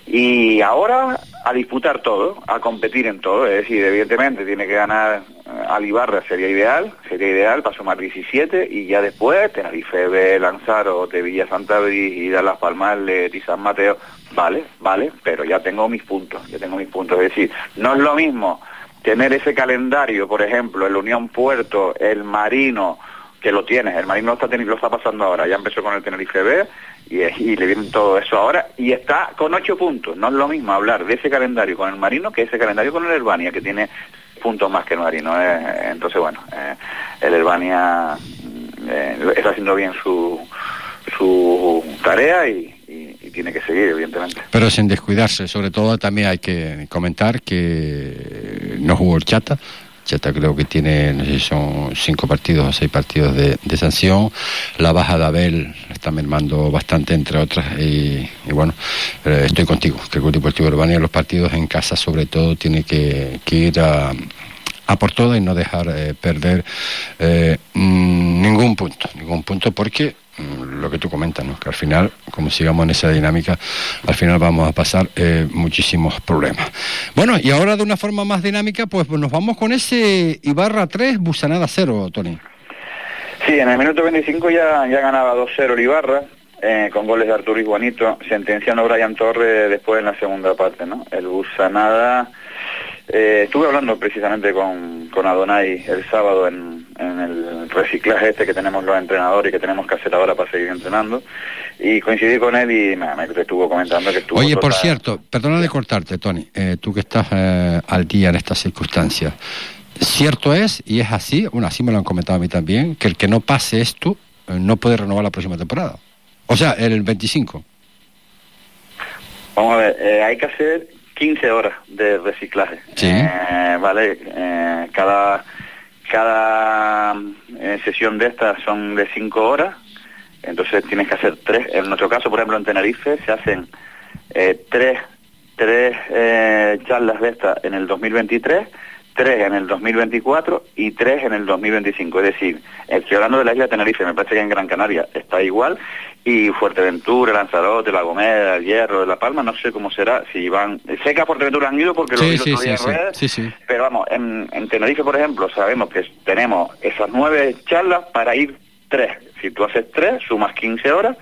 Y ahora a disputar todo, a competir en todo, es decir, evidentemente tiene que ganar eh, al Ibarra, sería ideal, sería ideal para sumar 17 y ya después Tenerife, B, Lanzaro, de Villa Santa y Las Palmas, Leti, San Mateo, vale, vale, pero ya tengo mis puntos, ya tengo mis puntos, es decir, no es lo mismo tener ese calendario, por ejemplo, el Unión Puerto, el Marino, que lo tienes, el Marino lo está, lo está pasando ahora, ya empezó con el Tenerife B y, y le viene todo eso ahora y está con ocho puntos, no es lo mismo hablar de ese calendario con el Marino que ese calendario con el Herbania, que tiene puntos más que el Marino, eh, entonces bueno, eh, el Herbania mm, eh, está haciendo bien su, su tarea y, tiene que seguir, evidentemente. Pero sin descuidarse, sobre todo también hay que comentar que no jugó el Chata. Chata creo que tiene, no sé si son cinco partidos o seis partidos de, sanción. La baja de Abel está mermando bastante, entre otras. Y, bueno, eh, estoy contigo, que el Club Deportivo Urbana en los partidos en casa, sobre todo, tiene que ir a, a por todas y no dejar eh, perder eh, mm, ningún punto, ningún punto, porque mm, lo que tú comentas, ¿no? que al final, como sigamos en esa dinámica, al final vamos a pasar eh, muchísimos problemas. Bueno, y ahora de una forma más dinámica, pues nos vamos con ese Ibarra 3, Busanada 0, Tony. Sí, en el minuto 25 ya, ya ganaba 2-0 el Ibarra, eh, con goles de Arturo y Juanito, sentenciando a Brian Torres después en la segunda parte, ¿no? El Busanada, eh, estuve hablando precisamente con, con Adonai el sábado en, en el reciclaje este que tenemos los entrenadores y que tenemos que hacer ahora para seguir entrenando, y coincidí con él y me, me estuvo comentando que estuvo... Oye, por total- cierto, perdona de cortarte, Tony, eh, tú que estás eh, al día en estas circunstancias. Cierto es, y es así, bueno, así me lo han comentado a mí también, que el que no pase esto no puede renovar la próxima temporada. O sea, el 25. Vamos a ver, hay que hacer 15 horas de reciclaje. Eh, vale, eh, cada cada eh, sesión de estas son de 5 horas, entonces tienes que hacer tres. En nuestro caso, por ejemplo, en Tenerife se hacen tres, tres charlas de estas en el 2023, tres en el 2024 y tres en el 2025. Es decir, estoy hablando de la isla de Tenerife, me parece que en Gran Canaria está igual, y Fuerteventura, Lanzarote, La Gomera, El Hierro, La Palma, no sé cómo será, si van... Sé que a Fuerteventura han ido porque lo vi Sí, sí, en redes, pero vamos, en, en Tenerife, por ejemplo, sabemos que tenemos esas nueve charlas para ir tres. Si tú haces tres, sumas 15 horas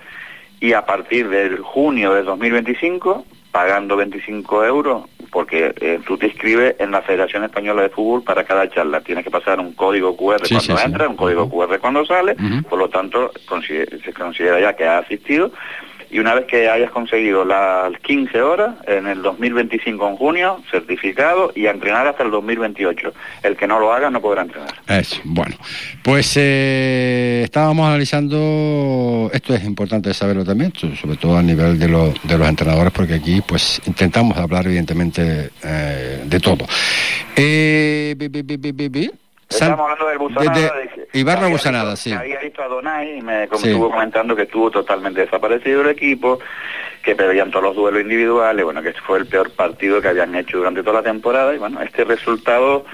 y a partir del junio de 2025, pagando 25 euros, porque eh, tú te inscribes en la Federación Española de Fútbol para cada charla. Tienes que pasar un código QR Sí, cuando sí, sí. entra, un código QR cuando sale, por lo tanto consider- se considera ya que ha asistido y una vez que hayas conseguido las 15 horas, en el 2025 en junio, certificado y a entrenar hasta el 2028. El que no lo haga no podrá entrenar. Eso, bueno. Pues eh, estábamos analizando, esto es importante saberlo también, so- sobre todo a nivel de, lo- de los entrenadores, porque aquí pues intentamos hablar evidentemente eh, de todo. Eh, bi- bi- bi- Estamos hablando del Busanada. de- de- de Ibarra había Busanada, visto- sí. Había visto a Donay y me como Sí. estuvo comentando que estuvo totalmente desaparecido el equipo, que perdían todos los duelos individuales, bueno, que fue el peor partido que habían hecho durante toda la temporada y bueno, este resultado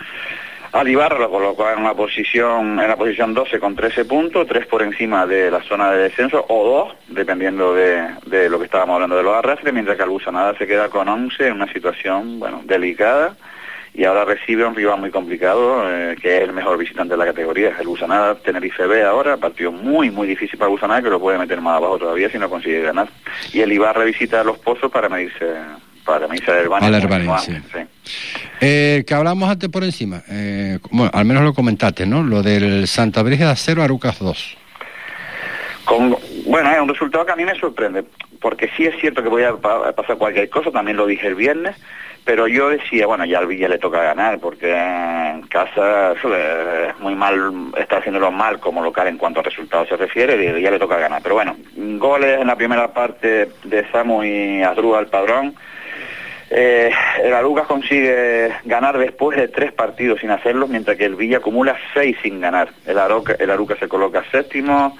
al Ibarra lo colocó en la posición en la posición 12 con 13 puntos, tres por encima de la zona de descenso o dos, dependiendo de, de lo que estábamos hablando de los arrastres, mientras que el Busanada se queda con 11 en una situación, bueno, delicada y ahora recibe a un rival muy complicado, eh, que es el mejor visitante de la categoría, el Busanada Tenerife B ahora, partido muy, muy difícil para Busanada, que lo puede meter más abajo todavía si no consigue ganar. Y el Ibarra visita los pozos para medirse, para medirse al Herbania. Sí. Eh, que hablamos antes por encima, eh, bueno, al menos lo comentaste, ¿no? Lo del Santa Brígida 0, Arucas 2. Con- bueno, es un resultado que a mí me sorprende, porque sí es cierto que voy a, a pasar cualquier cosa, también lo dije el viernes, pero yo decía, bueno, ya al Villa le toca ganar, porque en casa es muy mal, está haciéndolo mal como local en cuanto a resultados se refiere, y ya le toca ganar. Pero bueno, goles en la primera parte de Samu y Adrúa al padrón. Eh, el Arucas consigue ganar después de tres partidos sin hacerlo, mientras que el Villa acumula seis sin ganar. El Aruca, el Arucas se coloca séptimo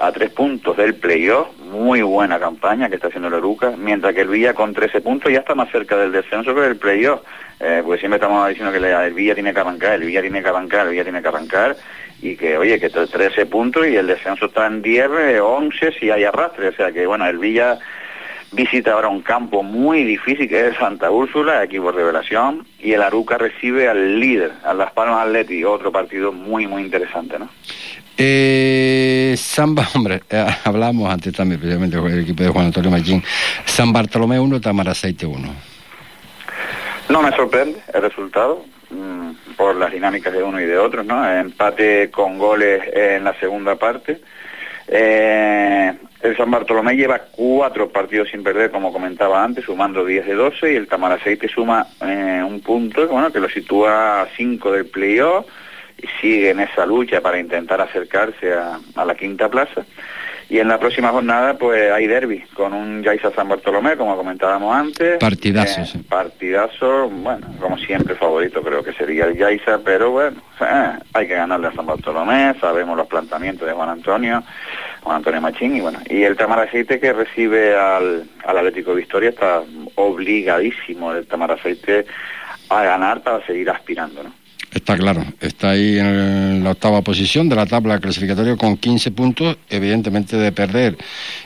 a tres puntos del playoff, muy buena campaña que está haciendo el Arucas, mientras que el Villa con 13 puntos ya está más cerca del descenso que del playoff, eh, porque siempre estamos diciendo que la- el Villa tiene que arrancar, el Villa tiene que arrancar, el Villa tiene que arrancar, y que oye, que 13 puntos y el descenso está en 10, eh, 11 si hay arrastre, o sea que bueno, el Villa visita ahora un campo muy difícil que es Santa Úrsula, equipo revelación, y el Aruca recibe al líder, a Las Palmas Atleti, otro partido muy, muy interesante, ¿no? Eh, San hombre, eh, hablamos antes también, precisamente con el equipo de Juan Antonio Machín. San Bartolomé 1, Tamaraceite 1. No me sorprende el resultado, mm, por las dinámicas de uno y de otro, ¿no? Empate con goles en la segunda parte. Eh, el San Bartolomé lleva cuatro partidos sin perder, como comentaba antes, sumando 10 de 12, y el Tamaraceite suma eh, un punto, bueno, que lo sitúa a 5 del playoff, sigue en esa lucha para intentar acercarse a, a la quinta plaza. Y en la próxima jornada, pues hay derby con un Yaiza San Bartolomé, como comentábamos antes. Partidazo, Eh, sí. Partidazo, bueno, como siempre favorito creo que sería el Yaiza, pero bueno, hay que ganarle a San Bartolomé, sabemos los planteamientos de Juan Antonio, Juan Antonio Machín, y bueno, y el Tamaraceite que recibe al, al Atlético Victoria está obligadísimo el Tamaraceite a ganar para seguir aspirando, ¿no? Está claro, está ahí en la octava posición de la tabla clasificatoria con 15 puntos, evidentemente de perder.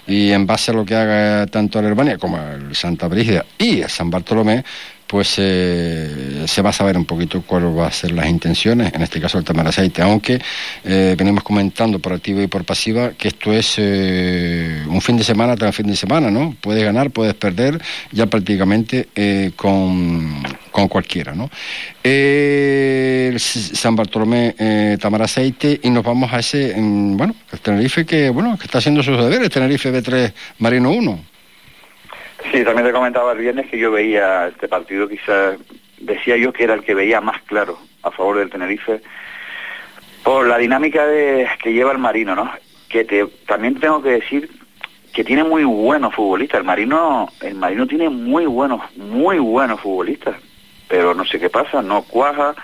Y en base a lo que haga tanto el Herbania como el Santa Brígida y el San Bartolomé, pues se va a saber un poquito cuáles van a ser las intenciones, en este caso el Tamaraceite, aunque eh, venimos comentando por activa y por pasiva que esto es eh, un fin de semana tras fin de semana, ¿no? Puedes ganar, puedes perder, ya prácticamente eh, con, con cualquiera, ¿no? El San Bartolomé eh, Tamaraceite y nos vamos a ese, bueno, el Tenerife que, bueno, que está haciendo sus deberes, Tenerife B3 Marino 1. Sí, también te comentaba el viernes que yo veía este partido, quizás decía yo que era el que veía más claro a favor del Tenerife por la dinámica que lleva el Marino, ¿no? Que también tengo que decir que tiene muy buenos futbolistas. El Marino, el Marino tiene muy buenos, muy buenos futbolistas, pero no sé qué pasa, no cuaja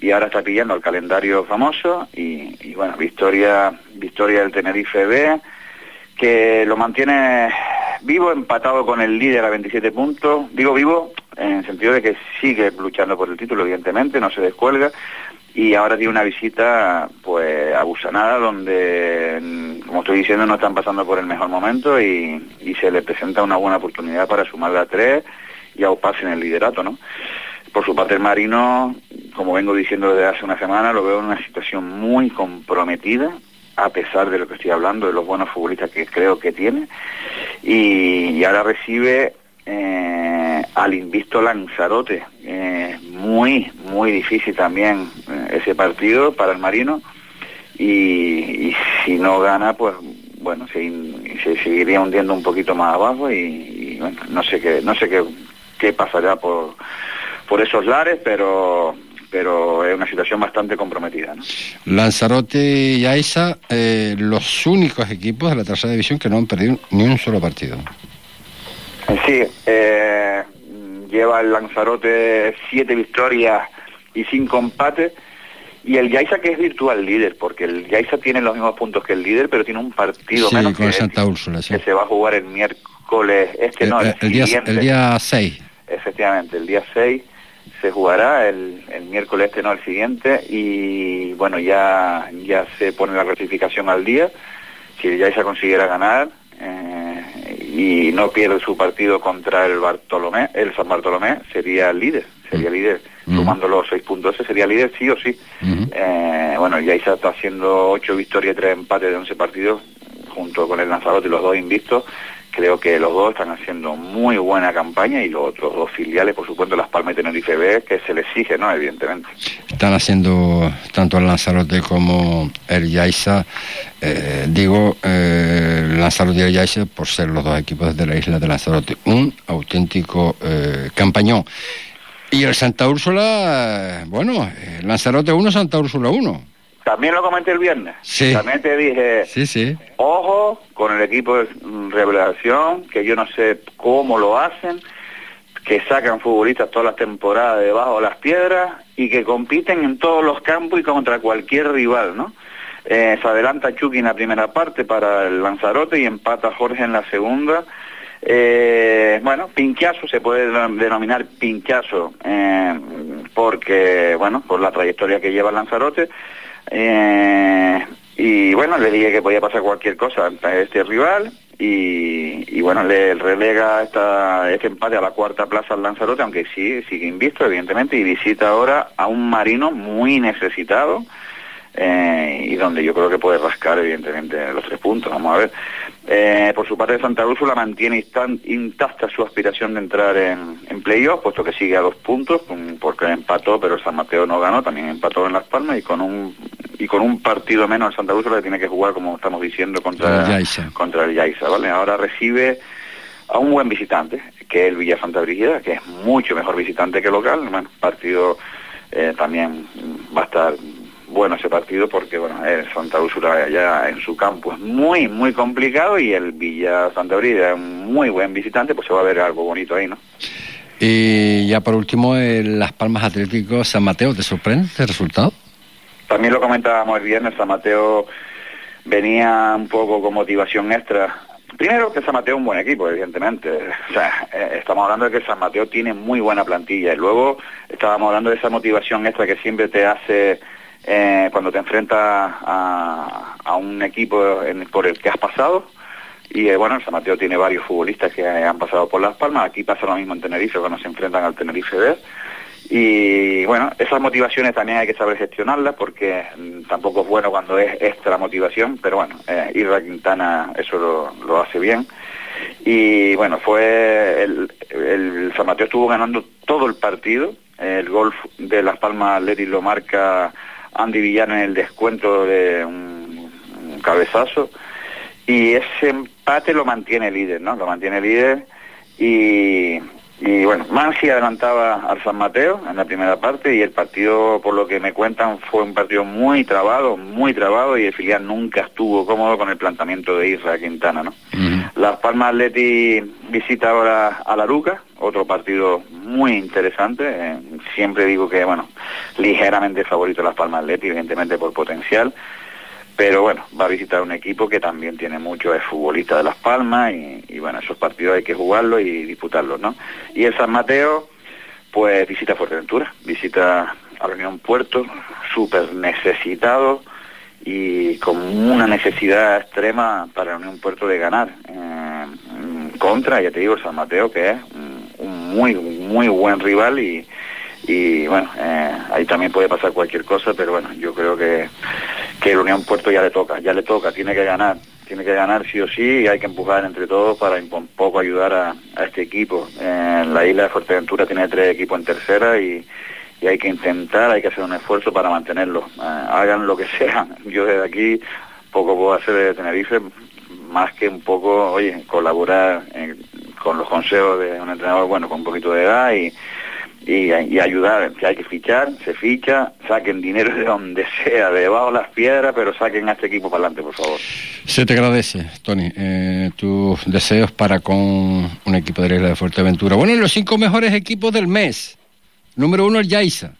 y ahora está pillando el calendario famoso y, y bueno, victoria, victoria del Tenerife B que lo mantiene vivo, empatado con el líder a 27 puntos. Digo vivo en el sentido de que sigue luchando por el título, evidentemente, no se descuelga. Y ahora tiene una visita pues a Busanada, donde, mm, como estoy diciendo, no están pasando por el mejor momento y, y se le presenta una buena oportunidad para sumar a tres y auparse en el liderato, ¿no? Por su parte el Marino, como vengo diciendo desde hace una semana, lo veo en una situación muy comprometida, a pesar de lo que estoy hablando, de los buenos futbolistas que creo que tiene, y, ahora recibe eh, al invisto Lanzarote. Eh, muy, muy difícil también eh, ese partido para el Marino, y, si no gana, pues bueno, se, seguiría hundiendo un poquito más abajo y, y, bueno, no sé qué, no sé qué, qué pasará por, por esos lares, pero pero es una situación bastante comprometida. ¿no? Lanzarote y Aiza, eh, los únicos equipos de la tercera división que no han perdido ni un solo partido. Sí, eh, lleva el Lanzarote siete victorias y cinco empates. Y el Yaiza que es virtual líder, porque el Yaiza tiene los mismos puntos que el líder, pero tiene un partido Sí, menos con que, Santa Úrsula, sí. que se va a jugar el miércoles, este no, el, Eh, el, día, el día 6. Efectivamente, el día 6 se jugará, el, el miércoles este no, el siguiente, y bueno, ya, ya se pone la clasificación al día. Si el Yaiza consiguiera ganar eh, y no pierde su partido contra el Bartolomé, el San Bartolomé, sería líder, sería líder. Sumando los seis puntos, ese sería líder sí o sí. Eh, bueno, el Yaiza está haciendo ocho victorias y tres empates de 11 partidos, junto con el Lanzarote y los dos invictos. Creo que los dos están haciendo muy buena campaña y los otros dos filiales, por supuesto, Las Palmas y Tenerife B, que se les exige, ¿no? Evidentemente. Están haciendo tanto el Lanzarote como el Yaiza, eh, digo, eh, Lanzarote y el Yaiza por ser los dos equipos de la isla de Lanzarote. Un auténtico eh, campañón. Y el Santa Úrsula, eh, bueno, Lanzarote 1, Santa Úrsula 1. También lo comenté el viernes. Sí. También te dije, Sí, sí. ojo con el equipo de revelación, que yo no sé cómo lo hacen, que sacan futbolistas todas las temporadas debajo de las piedras y que compiten en todos los campos y contra cualquier rival, ¿no? Eh, se adelanta Chucky en la primera parte para el Lanzarote y empata Jorge en la segunda. Eh, bueno, pinchazo, se puede denom- denominar pinchazo, eh, porque, bueno, por la trayectoria que lleva el Lanzarote. Eh, y bueno, le dije que podía pasar cualquier cosa a este rival y, bueno, le relega esta, este empate a la cuarta plaza al Lanzarote, aunque sí, sigue invisto, evidentemente, y visita ahora a un marino muy necesitado eh, y donde yo creo que puede rascar, evidentemente, los tres puntos. Vamos a ver. Eh, por su parte, Santa Úrsula mantiene intacta su aspiración de entrar en, en playoff, puesto que sigue a dos puntos, porque empató, pero San Mateo no ganó, también empató en Las Palmas y con un y con un partido menos el Santa Úrsula que tiene que jugar, como estamos diciendo, contra El Yaiza. contra el Yaiza, ¿vale? Ahora recibe a un buen visitante, que es el Villa Santa Brígida, que es mucho mejor visitante que local. Bueno, partido eh, también va a estar bueno ese partido porque, bueno, el Santa Úrsula ya en su campo es muy, muy complicado y el Villa Santa Brígida es un muy buen visitante, pues se va a ver algo bonito ahí, ¿no? Y ya por último, el Las Palmas Atlético San Mateo, ¿te sorprende este resultado? También lo comentábamos el viernes, San Mateo venía un poco con motivación extra. Primero que San Mateo es un buen equipo, evidentemente. O sea, eh, estamos hablando de que San Mateo tiene muy buena plantilla. Y luego estábamos hablando de esa motivación extra que siempre te hace eh, cuando te enfrentas a, un equipo por el que has pasado. Y eh, bueno, San Mateo tiene varios futbolistas que han pasado por Las Palmas. Aquí pasa lo mismo en Tenerife cuando se enfrentan al Tenerife B. Y bueno, esas motivaciones también hay que saber gestionarlas porque mm, tampoco es bueno cuando es extra motivación, pero bueno, eh, Irra Quintana eso lo, lo hace bien. Y bueno, fue el, San Mateo estuvo ganando todo el partido. El gol de Las Palmas Athletic lo marca Andy Villano en el descuento de un, un cabezazo. Y ese empate lo mantiene líder, ¿no? Lo mantiene líder y, y bueno, Mansi adelantaba al San Mateo en la primera parte y el partido, por lo que me cuentan, fue un partido muy trabado, muy trabado y el filial nunca estuvo cómodo con el planteamiento de Isra Quintana, ¿no? Las Palmas Atleti visita ahora a La Ruca, otro partido muy interesante. eh, siempre digo que, bueno, ligeramente favorito Las Palmas Atleti, evidentemente por potencial. Pero bueno, va a visitar un equipo que también tiene mucho, es futbolista de Las Palmas y, bueno, esos partidos hay que jugarlos y disputarlos, ¿no? Y el San Mateo, pues visita Fuerteventura, visita a la Unión Puerto, súper necesitado y con una necesidad extrema para la Unión Puerto de ganar. eh, contra, ya te digo, el San Mateo, que es un, muy, muy buen rival y, y bueno, eh, ahí también puede pasar cualquier cosa, pero bueno, yo creo que, que el Unión Puerto ya le toca, ya le toca, tiene que ganar, tiene que ganar sí o sí y hay que empujar entre todos para un poco ayudar a, este equipo. Eh, la isla de Fuerteventura tiene tres equipos en tercera y, y hay que intentar, hay que hacer un esfuerzo para mantenerlo. Eh, hagan lo que sea. Yo desde aquí poco puedo hacer de Tenerife, más que un poco, oye, colaborar eh, con los consejos de un entrenador, bueno, con un poquito de edad y, y, y ayudar. Si hay que fichar, se ficha, saquen dinero de donde sea, de debajo de las piedras, pero saquen a este equipo para adelante, por favor. Se te agradece, Tony, eh, tus deseos para con un equipo de la isla de Fuerteventura. Bueno, los cinco mejores equipos del mes. Número uno, el Yaiza.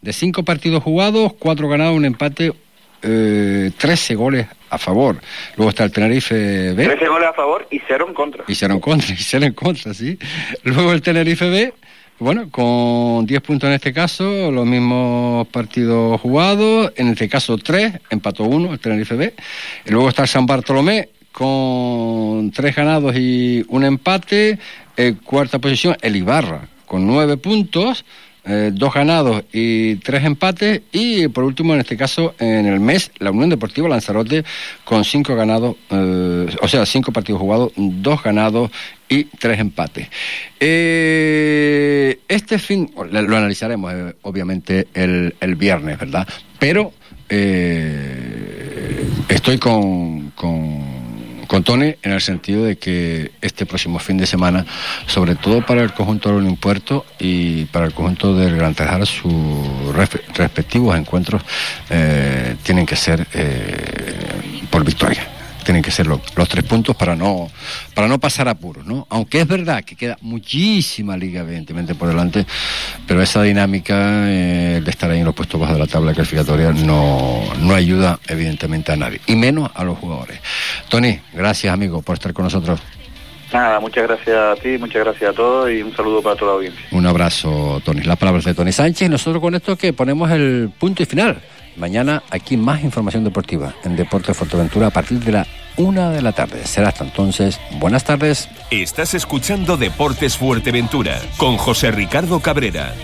De cinco partidos jugados, cuatro ganados, un empate, eh, 13 goles a favor. Luego está el Tenerife B. 13 goles a favor y cero en contra. Y cero en contra, y cero en contra, sí. Luego el Tenerife B, bueno, con 10 puntos en este caso, los mismos partidos jugados, en este caso 3, empató uno el Tenerife B. Y luego está San Bartolomé con 3 ganados y un empate. Cuarta posición, el Ibarra con 9 puntos. Eh, dos ganados y tres empates. Y por último en este caso en el mes la Unión Deportiva Lanzarote con cinco ganados eh, o sea cinco partidos jugados dos ganados y tres empates. Eh, este fin lo analizaremos obviamente el, el viernes verdad pero estoy con con Tony en el sentido de que este próximo fin de semana, sobre todo para el conjunto del Puerto y para el conjunto del Gran Tejada, sus respectivos encuentros eh, tienen que ser eh, por victoria. Tienen que ser lo- los tres puntos para no para no pasar apuros, ¿no? Aunque es verdad que queda muchísima liga evidentemente por delante, pero esa dinámica eh, de estar ahí en los puestos bajos de la tabla clasificatoria no, no ayuda evidentemente a nadie, y menos a los jugadores. Tony, gracias amigo por estar con nosotros. Nada, muchas gracias a ti, muchas gracias a todos y un saludo para toda la audiencia. Un abrazo, Tony. Las palabras de Tony Sánchez. Nosotros con esto que ponemos el punto y final. Mañana aquí más información deportiva en Deportes Fuerteventura a partir de la una de la tarde. Será hasta entonces. Buenas tardes. Estás escuchando Deportes Fuerteventura con José Ricardo Cabrera.